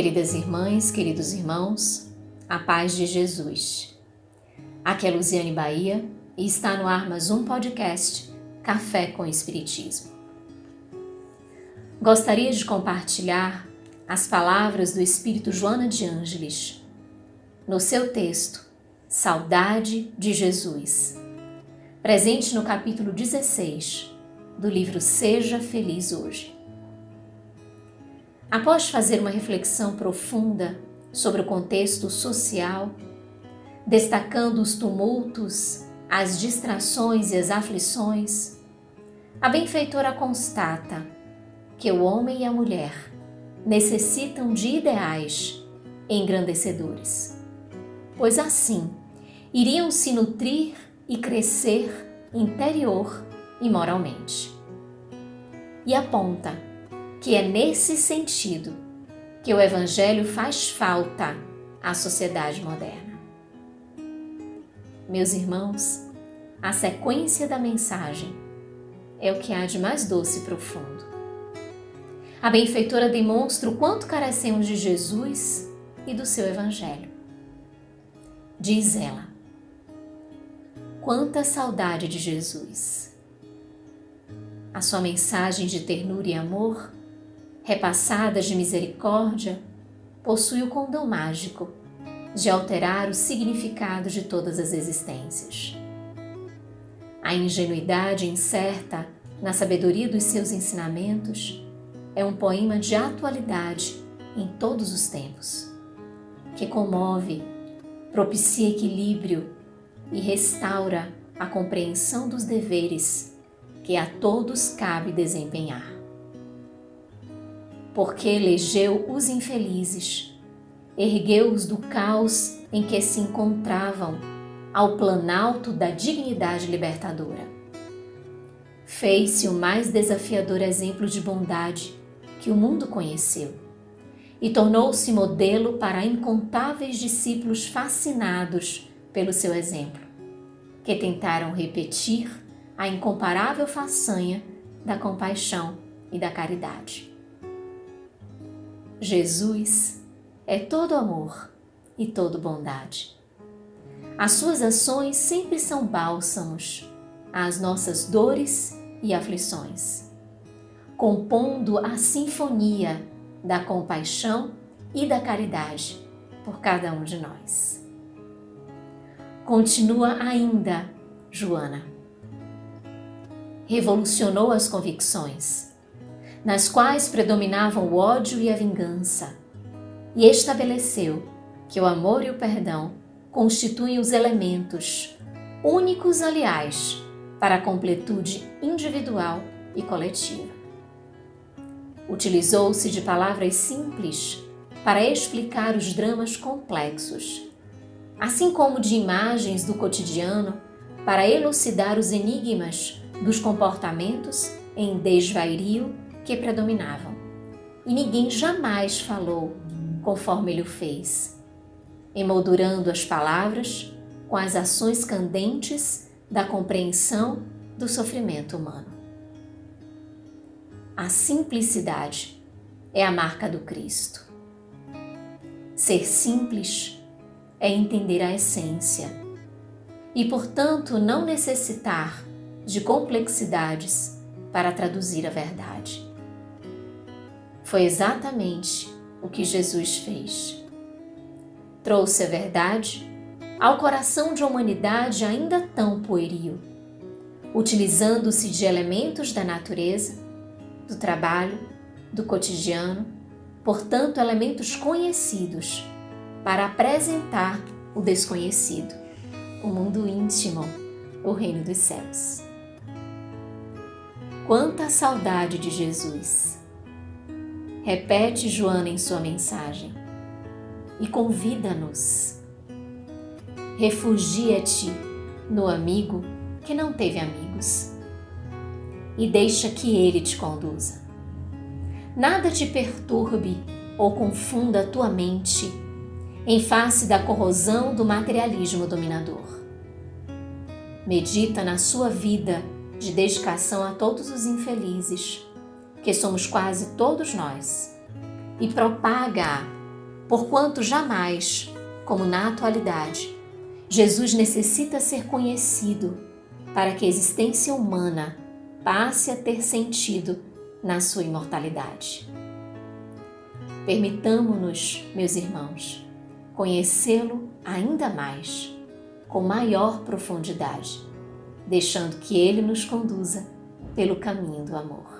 Queridas irmãs, queridos irmãos, a paz de Jesus. Aqui é Luziane Bahia e está no ar mais um podcast Café com Espiritismo. Gostaria de compartilhar as palavras do Espírito Joana de Ângeles no seu texto Saudade de Jesus, presente no capítulo 16 do livro Seja Feliz Hoje. Após fazer uma reflexão profunda sobre o contexto social, destacando os tumultos, as distrações e as aflições, a benfeitora constata que o homem e a mulher necessitam de ideais engrandecedores, pois assim iriam se nutrir e crescer interior e moralmente. E aponta que é nesse sentido que o Evangelho faz falta à sociedade moderna. Meus irmãos, a sequência da mensagem é o que há de mais doce e profundo. A benfeitora demonstra o quanto carecemos de Jesus e do seu Evangelho. Diz ela: Quanta saudade de Jesus! A sua mensagem de ternura e amor repassadas de misericórdia, possui o condão mágico de alterar o significado de todas as existências. A ingenuidade incerta na sabedoria dos seus ensinamentos é um poema de atualidade em todos os tempos, que comove, propicia equilíbrio e restaura a compreensão dos deveres que a todos cabe desempenhar porque elegeu os infelizes, ergueu-os do caos em que se encontravam ao planalto da dignidade libertadora. Fez-se o mais desafiador exemplo de bondade que o mundo conheceu e tornou-se modelo para incontáveis discípulos fascinados pelo seu exemplo, que tentaram repetir a incomparável façanha da compaixão e da caridade. Jesus é todo amor e todo bondade. As suas ações sempre são bálsamos às nossas dores e aflições, compondo a sinfonia da compaixão e da caridade por cada um de nós. Continua ainda, Joana. Revolucionou as convicções nas quais predominavam o ódio e a vingança, e estabeleceu que o amor e o perdão constituem os elementos únicos, aliás, para a completude individual e coletiva. Utilizou-se de palavras simples para explicar os dramas complexos, assim como de imagens do cotidiano para elucidar os enigmas dos comportamentos em desvairio que predominavam. E ninguém jamais falou conforme ele o fez, emoldurando as palavras com as ações candentes da compreensão do sofrimento humano. A simplicidade é a marca do Cristo. Ser simples é entender a essência e, portanto, não necessitar de complexidades para traduzir a verdade. Foi exatamente o que Jesus fez. Trouxe a verdade ao coração de uma humanidade ainda tão pueril, utilizando-se de elementos da natureza, do trabalho, do cotidiano, portanto, elementos conhecidos, para apresentar o desconhecido, o mundo íntimo, o reino dos céus. Quanta saudade de Jesus! Repete Joana em sua mensagem e convida-nos. Refugia-te no amigo que não teve amigos e deixa que ele te conduza. Nada te perturbe ou confunda tua mente em face da corrosão do materialismo dominador. Medita na sua vida de dedicação a todos os infelizes que somos quase todos nós, e propaga porquanto jamais, como na atualidade, Jesus necessita ser conhecido para que a existência humana passe a ter sentido na sua imortalidade. Permitamo-nos, meus irmãos, conhecê-lo ainda mais, com maior profundidade, deixando que ele nos conduza pelo caminho do amor.